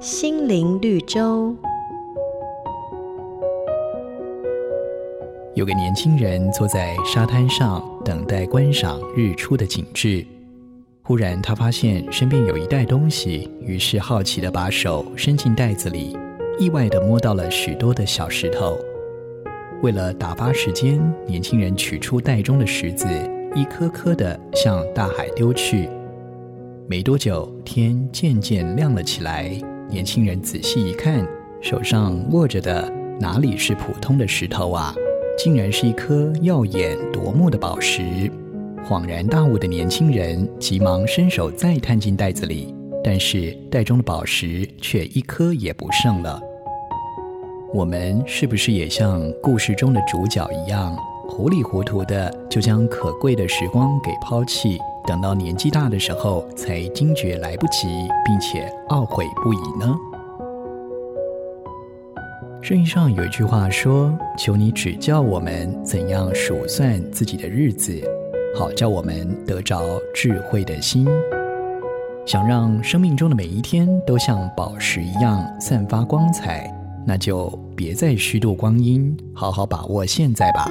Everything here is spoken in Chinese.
心灵绿洲。有个年轻人坐在沙滩上，等待观赏日出的景致。忽然，他发现身边有一袋东西，于是好奇的把手伸进袋子里，意外的摸到了许多的小石头。为了打发时间，年轻人取出袋中的石子，一颗颗的向大海丢去。没多久，天渐渐亮了起来。年轻人仔细一看，手上握着的哪里是普通的石头啊？竟然是一颗耀眼夺目的宝石。恍然大悟的年轻人急忙伸手再探进袋子里，但是袋中的宝石却一颗也不剩了。我们是不是也像故事中的主角一样，糊里糊涂的就将可贵的时光给抛弃，等到年纪大的时候才惊觉来不及，并且懊悔不已呢？圣经上有一句话说：“求你指教我们怎样数算自己的日子。”好，叫我们得着智慧的心，想让生命中的每一天都像宝石一样散发光彩，那就别再虚度光阴，好好把握现在吧。